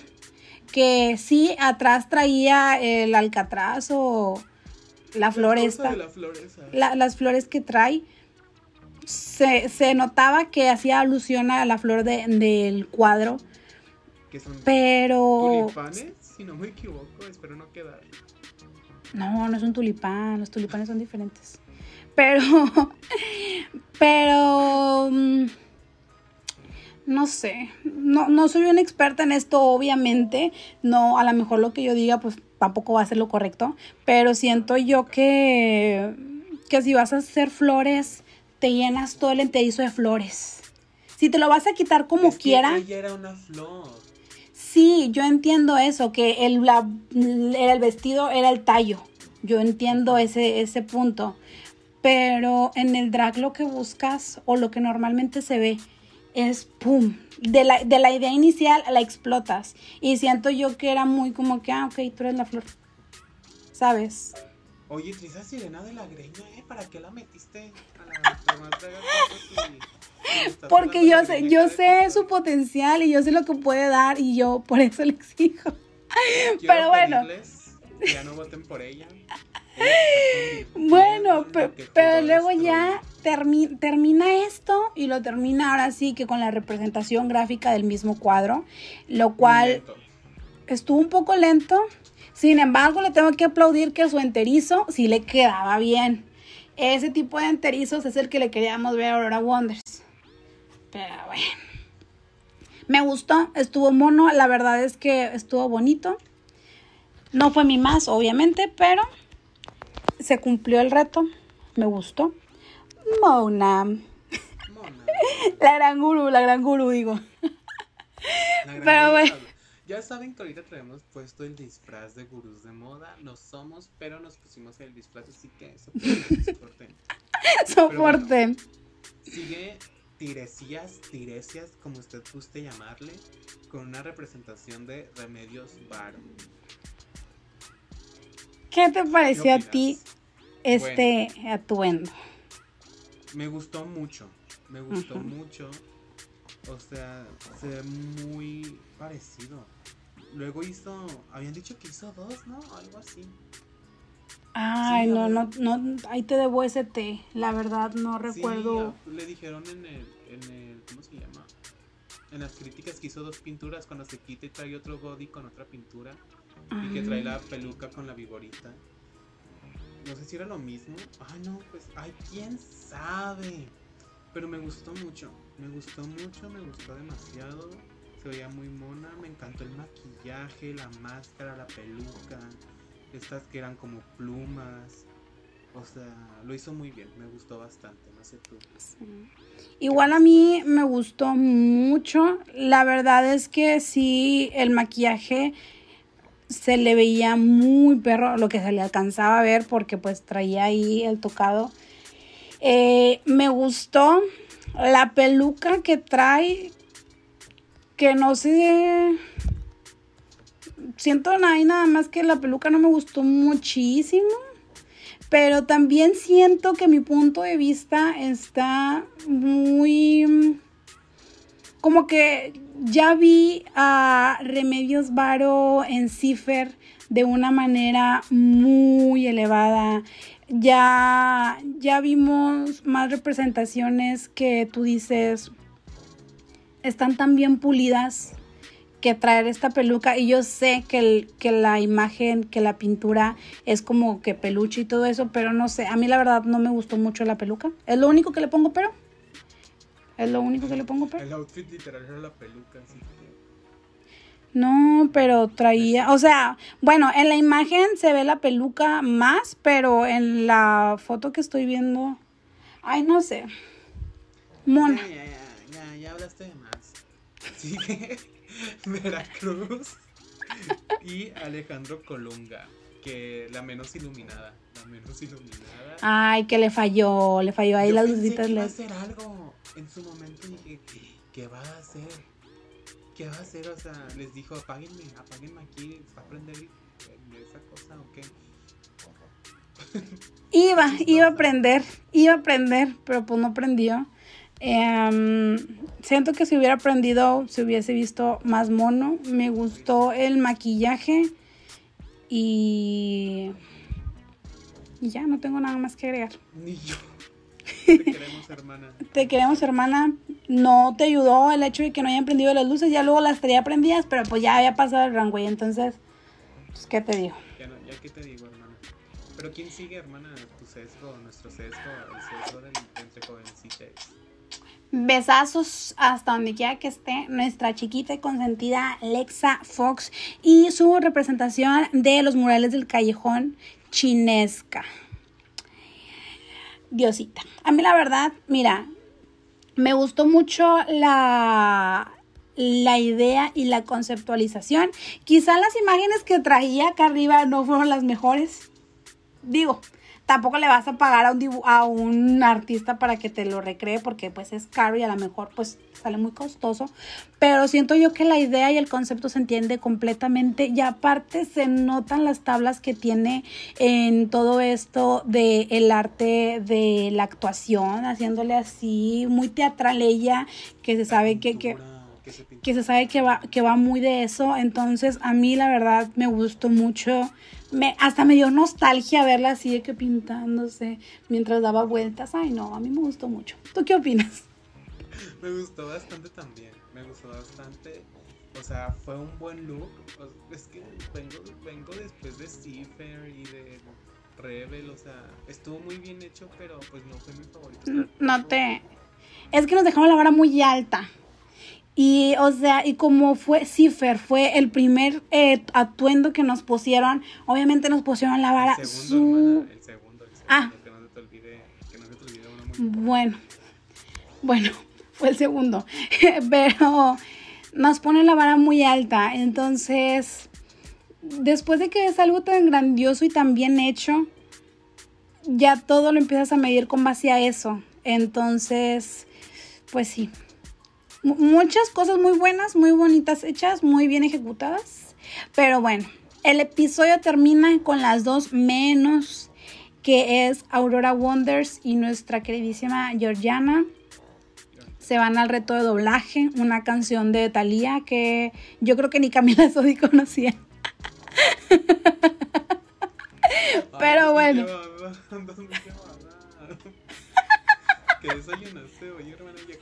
que sí, atrás traía el alcatraz o la flor cosa esta, de la flor esa. la- las flores que trae. Se, se notaba que hacía alusión a la flor de- del cuadro, Que son pero... tulipanes, si no me equivoco, espero no quedar. No, no es un tulipán, los tulipanes son diferentes. Pero, pero, mm, no sé, no, no soy una experta en esto, obviamente. No, a lo mejor lo que yo diga, pues tampoco va a ser lo correcto. Pero siento yo que, que si vas a hacer flores, te llenas todo el enterizo de flores. Si te lo vas a quitar como Es que quiera. Ella era una flor. Sí, yo entiendo eso, que el, la- el vestido era el tallo. Yo entiendo ese, ese punto. Pero en el drag lo que buscas o lo que normalmente se ve es pum. De la, de la idea inicial la explotas. Y siento yo que era muy como que, ah, ok, tú eres la flor. ¿Sabes? Oye, esa sirena de la greña, ¿eh? ¿Para qué la metiste a la Porque yo sé, yo sé su potencial y yo sé lo que puede dar y yo por eso le exijo. Quiero pero bueno. Ya no voten por ella. Bueno, pero juró luego ya termi- termina esto y lo termina ahora sí que con la representación gráfica del mismo cuadro, lo cual estuvo un poco lento. Sin embargo, le tengo que aplaudir que su enterizo sí le quedaba bien. Ese tipo de enterizos es el que le queríamos ver a Aurora Wonders. Pero bueno. Me gustó, estuvo mono, la verdad es que estuvo bonito. No fue mi más, obviamente, pero se cumplió el reto. Me gustó. Mona. Mona. La gran gurú, la gran gurú, digo. La gran Pero bueno. Ya saben que ahorita traemos puesto el disfraz de gurús de moda. No somos, pero nos pusimos el disfraz, así que soporten, soporten. Soporte. Sigue Tiresias, Tiresias, como usted guste llamarle, con una representación de Remedios Varo. ¿Qué te pareció ¿Qué a ti este atuendo? Me gustó mucho, me gustó mucho. O sea, se ve muy parecido. Luego hizo, habían dicho que hizo dos, ¿no? Algo así. Ay, Sí, no, no, no, ahí te debo ese té. La verdad no recuerdo. a- le dijeron en el, en el, ¿cómo se llama? En las críticas que hizo dos pinturas cuando se quita y trae otro body con otra pintura. Y que trae Ah. la peluca con la viborita. No sé si era lo mismo. Ay, no, pues, ay, quién sabe. Pero me gustó mucho. Me gustó mucho, me gustó demasiado. Se veía muy mona. Me encantó el maquillaje, la máscara, la peluca. Estas que eran como plumas. O sea, lo hizo muy bien. Me gustó bastante. No sé tú. Igual a mí me gustó mucho. La verdad es que sí, el maquillaje se le veía muy perro, lo que se le alcanzaba a ver porque pues traía ahí el tocado. Eh, me gustó la peluca que trae, que no sé, siento ahí nada más que la peluca no me gustó muchísimo. Pero también siento que mi punto de vista está muy... Como que ya vi a Remedios Varo en Cipher de una manera muy elevada. Ya, ya vimos más representaciones que tú dices están tan bien pulidas que traer esta peluca y yo sé que, el- que la imagen, que la pintura es como que peluche y todo eso, pero no sé, a mí la verdad no me gustó mucho la peluca. Es lo único que le pongo pero. Es lo único que le pongo pero. El outfit literal era la peluca. Así. No, pero traía, o sea, bueno, en la imagen se ve la peluca más, pero en la foto que estoy viendo, ay, no sé. Mona. Ya, ya, ya, ya, ya hablaste de más. Sigue Veracruz y Alejandro Colunga, que la menos iluminada, la menos iluminada. Ay, que le falló, le falló ahí Yo las lucitas iba a hacer algo en su momento dije, ¿qué va a hacer? ¿Qué va a hacer? O sea, les dijo, apáguenme, apáguenme aquí, ¿va a prender esa cosa o qué? Iba, iba a prender, iba a prender, pero pues no prendió. Em, siento que si hubiera aprendido, se hubiese visto más mono. Me gustó el maquillaje y, y ya, no tengo nada más que agregar. Ni yo. Te queremos, hermana. Te queremos, hermana. No te ayudó el hecho de que no hayan prendido las luces. Ya luego las tenía prendidas, pero pues ya había pasado el runway. Entonces, pues, ¿qué te digo? Ya, no, ya qué te digo, hermana. Pero ¿quién sigue, hermana? Tu sesgo, nuestro sesgo, el sesgo del, entre jovencitas. Besazos hasta donde quiera que esté nuestra chiquita y consentida Lexa Fox y su representación de los murales del callejón chinesca. Diosita. A mí la verdad, mira, me gustó mucho la, la idea y la conceptualización. Quizá las imágenes que traía acá arriba no fueron las mejores. Digo, tampoco le vas a pagar a un, a un artista para que te lo recree porque pues es caro y a lo mejor pues sale muy costoso. Pero siento yo que la idea y el concepto se entiende completamente y aparte se notan las tablas que tiene en todo esto de el arte de la actuación, haciéndole así muy teatral ella, que se sabe que... que se pintó. que se sabe que va, que va muy de eso. Entonces, a mí la verdad me gustó mucho. Me, hasta me dio nostalgia verla así de que pintándose mientras daba vueltas. Ay, no, a mí me gustó mucho. ¿Tú qué opinas? Me gustó bastante también. Me gustó bastante. O sea, fue un buen look. Es que vengo, vengo después de Cipher y de Rebel. O sea, estuvo muy bien hecho, pero pues no fue mi favorito. No te... Es que nos dejamos la vara muy alta. Y, o sea, y como fue Cipher, fue el primer eh, atuendo que nos pusieron, obviamente nos pusieron la vara El segundo, su... hermana, el segundo, el segundo. Ah. Que no se te olvide, que no se te olvide uno muy Bueno, bueno, fue el segundo. Pero nos pone la vara muy alta. Entonces, después de que es algo tan grandioso y tan bien hecho, ya todo lo empiezas a medir con base a eso. Entonces, pues sí. Mu- Muchas cosas muy buenas, muy bonitas hechas, muy bien ejecutadas. Pero bueno, el episodio termina con las dos menos que es Aurora Wonders y nuestra queridísima Georgiana. Se van al reto de doblaje, una canción de Thalía que yo creo que ni Camila Sodi conocía. Pero bueno. qué baba, andas muy quemada. ¿Qué desayunaste? Oye, hermana, ya.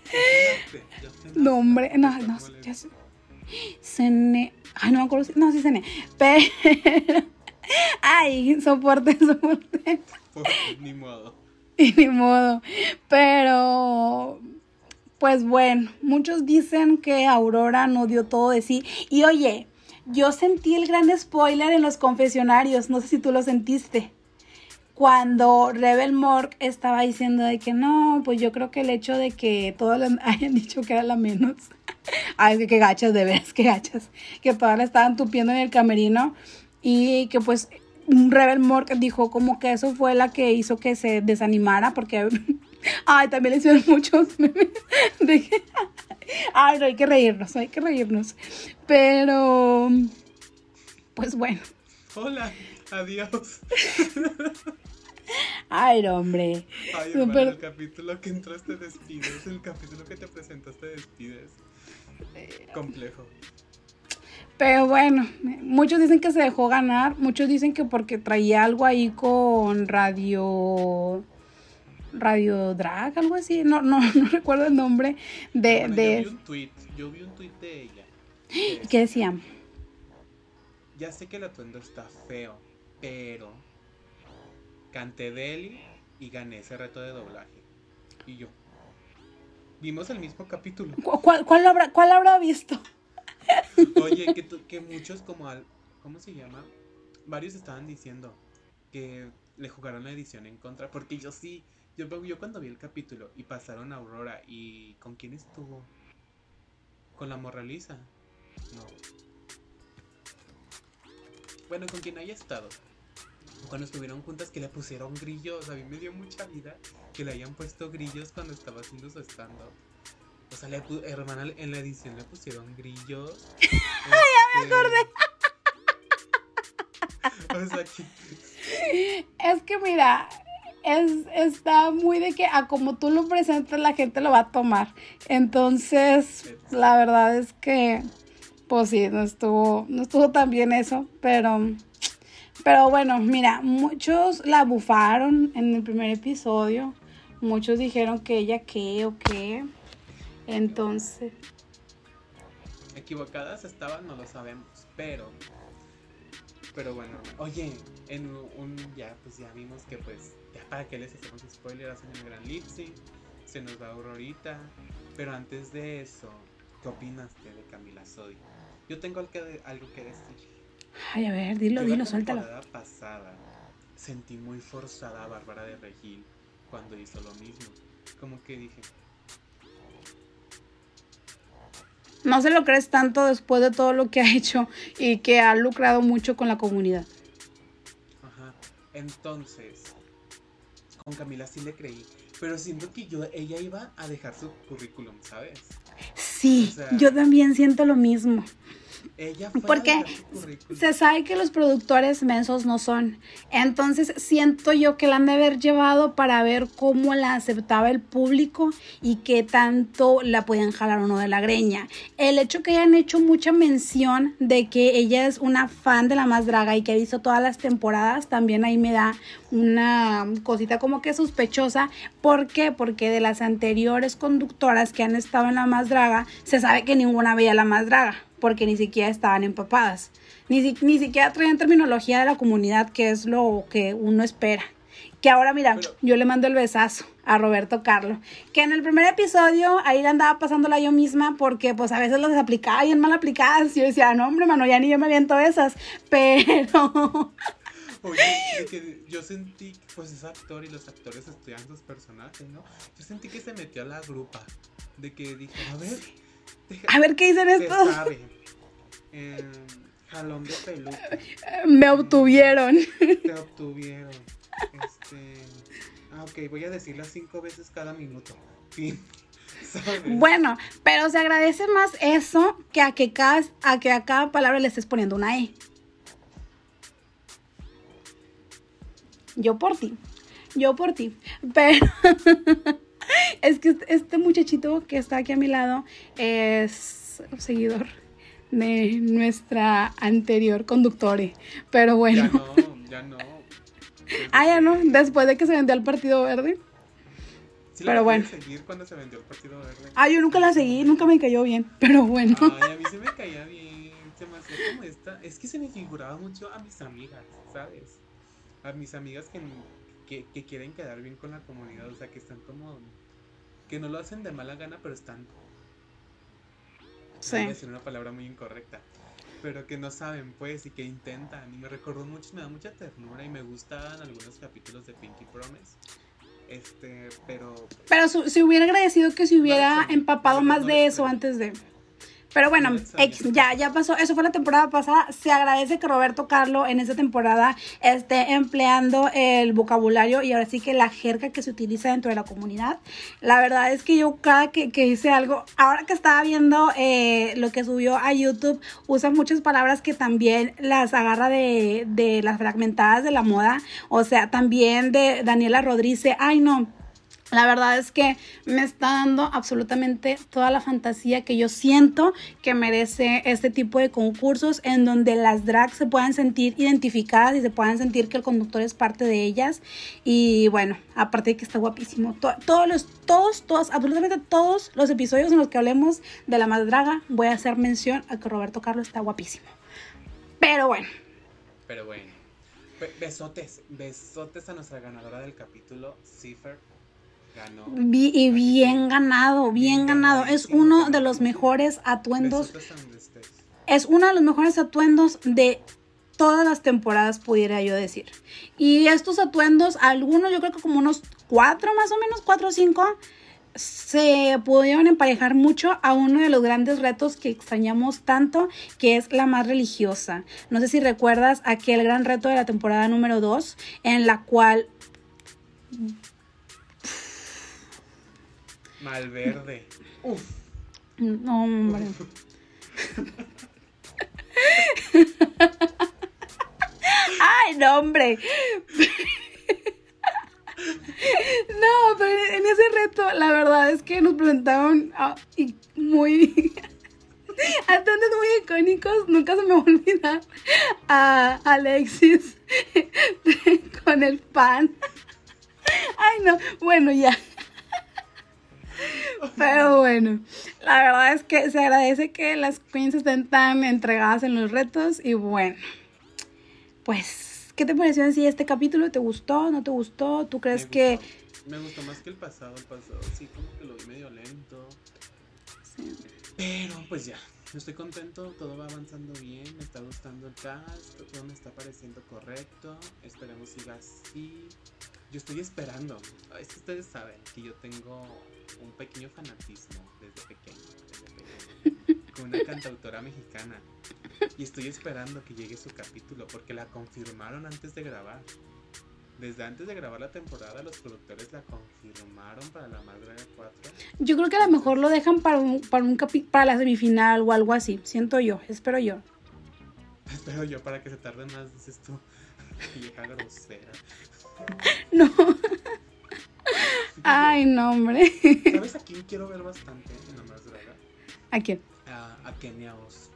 No, hombre, no, no, ya sé. Cené. Ay, no me acuerdo. si- No, sí cené. Pero. Ay, soporte, soporte. Ni modo. Y ni modo. Pero, pues bueno, muchos dicen que Aurora no dio todo de sí. Y oye, yo sentí el gran spoiler en los confesionarios. No sé si tú lo sentiste. Cuando Rebel Mork estaba diciendo de que no, pues yo creo que el hecho de que todos hayan dicho que era la menos. Ay, que qué gachas, de veras, qué gachas. Que todas la estaban tupiendo en el camerino. Y que pues Rebel Mork dijo como que eso fue la que hizo que se desanimara porque... Ay, también le hicieron muchos memes de que... Ay, no, hay que reírnos, hay que reírnos. Pero... Pues bueno. Hola, adiós. Ay, no, hombre. Ay, hermano, el capítulo que entras te despides. El capítulo que te presentas te despides. Complejo. Pero bueno, muchos dicen que se dejó ganar, muchos dicen que porque traía algo ahí con radio radio drag, algo así, no, no, no recuerdo el nombre de, Bueno, de Yo vi un tweet, yo vi un tweet de ella. que ¿qué decían? Ya sé que el atuendo está feo, pero canté Deli y gané ese reto de doblaje. Y yo. Vimos el mismo capítulo. ¿Cu- ¿Cuál, cuál, lo habrá, ¿Cuál habrá visto? Oye, que muchos como al... ¿Cómo se llama? Varios estaban diciendo que le jugaron la edición en contra. Porque yo sí, yo, yo cuando vi el capítulo y pasaron a Aurora y... ¿Con quién estuvo? ¿Con la morraliza? No. Bueno, con quien haya estado. Cuando estuvieron juntas que le pusieron grillos. A mí me dio mucha vida que le hayan puesto grillos cuando estaba haciendo su stand-up. O sea, le hermana, en la edición le pusieron grillos. ya me acordé. O sea, que Es que mira, es, está muy de que a como tú lo presentas la gente lo va a tomar. Entonces, la verdad es que, pues sí, no estuvo, no estuvo tan bien eso, pero, pero bueno, mira, muchos la bufaron en el primer episodio. Muchos dijeron que ella qué o qué. Entonces. Equivocadas estaban, no lo sabemos, pero. Pero bueno, oye, en un. Ya, pues ya vimos que, pues, ya para que les hacemos spoiler, hacen el gran lip se nos va Aurorita. Pero antes de eso, ¿qué opinaste de Camila Sodi? Yo tengo algo que decir. Ay, a ver, dilo, dilo, la suéltalo. temporada pasada sentí muy forzada a Bárbara de Regil cuando hizo lo mismo. Como que dije, No se lo crees tanto después de todo lo que ha hecho y que ha lucrado mucho con la comunidad. ajá. Entonces, con Camila sí le creí. Pero siento que yo, ella iba a dejar su currículum, ¿sabes? Sí, O sea- yo también siento lo mismo. Ella fue Porque. Se sabe que los productores mensos no son. Entonces siento yo que la han de haber llevado para ver cómo la aceptaba el público y qué tanto la podían jalar o no de la greña. El hecho que hayan hecho mucha mención de que ella es una fan de la más draga y que ha visto todas las temporadas, también ahí me da una cosita como que sospechosa. ¿Por qué? Porque de las anteriores conductoras que han estado en la más draga, se sabe que ninguna veía la más draga porque ni siquiera estaban empapadas. Ni, si- ni siquiera traían terminología de la comunidad, que es lo que uno espera. Que ahora, mira, Pero- yo le mando el besazo a Roberto Carlo. Que en el primer episodio ahí le andaba pasándola yo misma porque pues a veces las aplicaba bien mal aplicadas. Y yo decía, no hombre, mano, ya ni yo me aviento esas. Pero... Oye, de que yo sentí, pues es actor y los actores estudian sus personajes, ¿no? Yo sentí que se metió a la grupa. De que dijo, a ver, A ver qué dicen estos. sabe. Eh, jalón de peluca. Me obtuvieron. Te obtuvieron. Este. Ah, ok, voy a decirlas cinco veces cada minuto. Bueno, pero se agradece más eso que a que, cada, a que a cada palabra le estés poniendo una E. Yo por ti. Yo por ti. Pero es que este- este muchachito que está aquí a mi lado es seguidor de nuestra anterior conductora. Pero Ya bueno. no, ya no. Ah, ya no, después de que se vendió al Partido Verde. Sí la pero bueno. seguir cuando se vendió el partido verde. Ah, yo nunca la seguí, nunca me cayó bien. Pero bueno. Ay, a mí se me caía bien. Se me hacía como esta. Es que se me figuraba mucho a mis amigas, ¿sabes? A mis amigas que, que, que quieren quedar bien con la comunidad. O sea, que están como. Que no lo hacen de mala gana, pero están. Sí. Voy a decir una palabra muy incorrecta. Pero que no saben, pues, y que intentan. Y me recordó mucho, me da mucha ternura. Y me gustan algunos capítulos de Pinky Promise. Este, pero. Pero se hubiera agradecido que se hubiera No, empapado no más no de eso antes de. Pero bueno, ya, ya pasó. Eso fue la temporada pasada. Se agradece que Roberto Carlo en esta temporada esté empleando el vocabulario y ahora sí que la jerga que se utiliza dentro de la comunidad. La verdad es que yo cada que, que hice algo, ahora que estaba viendo eh, lo que subió a YouTube, usa muchas palabras que también las agarra de, de las fragmentadas de la moda. O sea, también de Daniela Rodríguez. Ay, no. La verdad es que me está dando absolutamente toda la fantasía que yo siento que merece este tipo de concursos en donde las drags se puedan sentir identificadas y se puedan sentir que el conductor es parte de ellas. Y bueno, aparte de que está guapísimo. To- todos los, todos, todos, absolutamente todos los episodios en los que hablemos de la más draga, voy a hacer mención a que Roberto Carlos está guapísimo. Pero bueno, Pero bueno. Be- Besotes, besotes a nuestra ganadora del capítulo, Cipher. Ganó. y bien ganado, bien ganado. Es uno de los mejores atuendos es uno de los mejores atuendos de todas las temporadas, pudiera yo decir. Y estos atuendos, algunos, yo creo que como unos cuatro más o menos, cuatro o cinco, se pudieron emparejar mucho a uno de los grandes retos que extrañamos tanto, que es la más religiosa. No sé si recuerdas aquel gran reto de la temporada número 2, en la cual Malverde. Uf. No, hombre. Ay, no, hombre. No, pero en ese reto, la verdad es que nos presentaron ah, y muy. Atentos muy icónicos, nunca se me va a olvidar a Alexis con el pan. Ay, no, bueno, ya. Pero bueno, la verdad es que se agradece que las queens estén tan entregadas en los retos y bueno, pues, ¿qué te pareció en sí este capítulo? ¿Te gustó? ¿No te gustó? ¿Tú crees Me que... gustó. Me gustó más que el pasado, el pasado sí como que lo vi medio lento. Sí. Pero pues ya, estoy contento, todo va avanzando bien, me está gustando el cast, todo me está pareciendo correcto, esperemos siga así. Yo estoy esperando, es que ustedes saben que yo tengo un pequeño fanatismo desde pequeño, desde pequeño, con una cantautora mexicana. Y estoy esperando que llegue su capítulo porque la confirmaron antes de grabar. Desde antes de grabar la temporada, los productores la confirmaron para la Más Draga 4. Yo creo que a lo mejor lo dejan para un, para un capi- para la semifinal o algo así, siento yo, espero yo. Espero yo para que se tarde más, dices tú. Vieja grosera. No. Ay, no, hombre. ¿Sabes a quién quiero ver bastante en la Más Draga? ¿A quién? A, a Kenia Oz.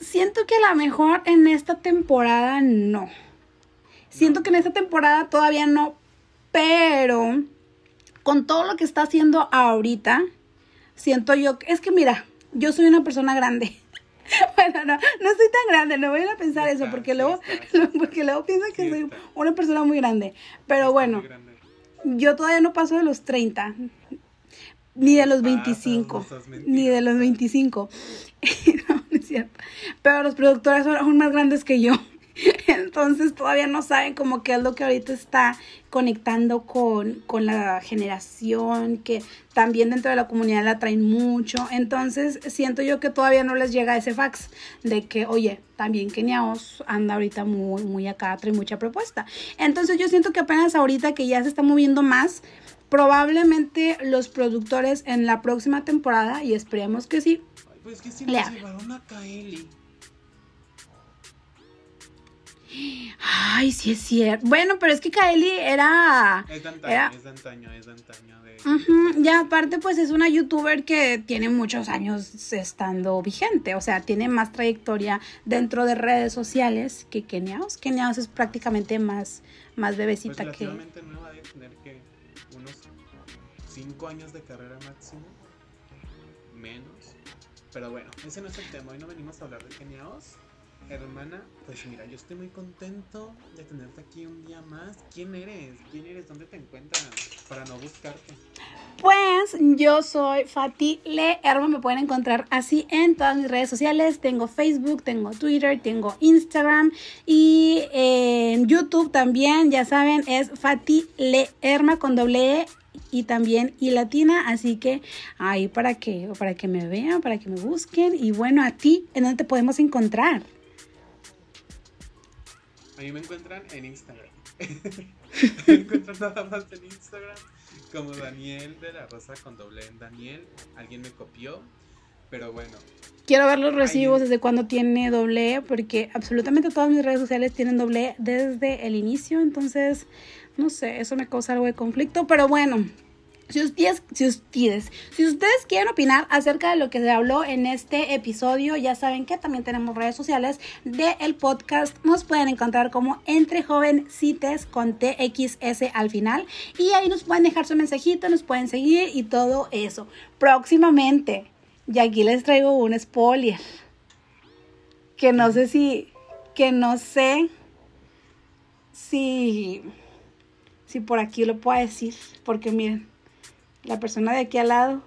Siento que a lo mejor en esta temporada no. Siento No. que en esta temporada todavía no, pero con todo lo que está haciendo ahorita, siento yo, que- es que mira, yo soy una persona grande. Bueno, no, no soy tan grande, no voy a pensar Ya eso, está, porque luego, está. porque luego piensan que soy una persona muy grande. Pero bueno, muy grande. Yo todavía no paso de los 30, ni de los Pasas, 25, no seas ni de los 25. no, no es cierto. Pero los productores son aún más grandes que yo. Entonces todavía no saben como qué es lo que ahorita está conectando con, con la generación, que también dentro de la comunidad la traen mucho. Entonces siento yo que todavía no les llega ese fax de que, oye, también Kenia Oz anda ahorita muy, muy acá, trae mucha propuesta. Entonces yo siento que apenas ahorita que ya se está moviendo más, probablemente los productores en la próxima temporada, y esperemos que sí, pues que si Le llevaron a Kaeli. Ay, sí es cierto. Bueno, pero es que Kaeli era... Es de antaño, Era- es de antaño, es de antaño. De, Ujú, Ya aparte pues es una youtuber que tiene muchos años estando vigente, o sea, tiene más trayectoria dentro de redes sociales que Keniaos. Keniaos es prácticamente más, más pues bebecita que... relativamente nueva de tener que unos 5 años de carrera máximo. Menos. Pero bueno, ese no es el tema. Hoy no venimos a hablar de Kenia Oz. Hermana, pues mira, yo estoy muy contento de tenerte aquí un día más. ¿Quién eres? ¿Quién eres? ¿Dónde te encuentran? Para no buscarte. Pues yo soy Fati Leerma, me pueden encontrar así en todas mis redes sociales. Tengo Facebook, tengo Twitter, tengo Instagram y en YouTube también, ya saben, es Fati Leerma con doble E y también y latina, así que ahí para que para que me vean, para que me busquen y bueno, a ti en dónde te podemos encontrar. A mí me encuentran en Instagram. me encuentran nada más en Instagram como Daniel de la Rosa con doble en Daniel. Alguien me copió, pero bueno. Quiero ver los recibos desde cuando tiene doble E, porque absolutamente todas mis redes sociales tienen doble E desde el inicio, entonces, no sé, eso me causa algo de conflicto, pero bueno. Si ustedes, si ustedes, si ustedes quieren opinar acerca de lo que se habló en este episodio, ya saben que también tenemos redes sociales del podcast. Nos pueden encontrar como Entre Jovencites con TXS al final. Y ahí nos pueden dejar su mensajito, nos pueden seguir y todo eso. Próximamente, y aquí les traigo un spoiler. Que no sé si, que no sé si, si por aquí lo puedo decir. Porque miren, la persona de aquí al lado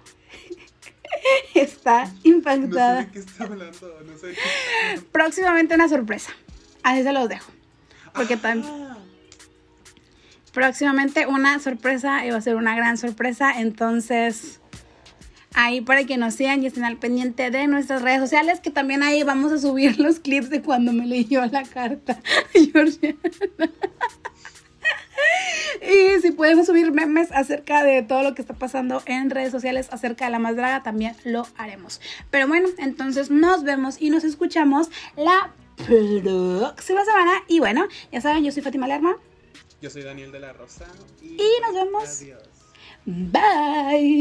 está No sé impactada. de qué está hablando. No sé de qué está hablando. Próximamente una sorpresa. Así se los dejo. Porque Ah, próximamente una sorpresa y va a ser una gran sorpresa. Entonces, ahí para que nos sigan y estén al pendiente de nuestras redes sociales, que también ahí vamos a subir los clips de cuando me leyó la carta. Georgiana. Y si podemos subir memes acerca de todo lo que está pasando en redes sociales acerca de la más draga, también lo haremos. Pero bueno, entonces nos vemos y nos escuchamos la próxima semana. Y bueno, ya saben, yo soy Fátima Lerma. Yo soy Daniel de la Rosa. Y nos vemos. Adiós. Bye.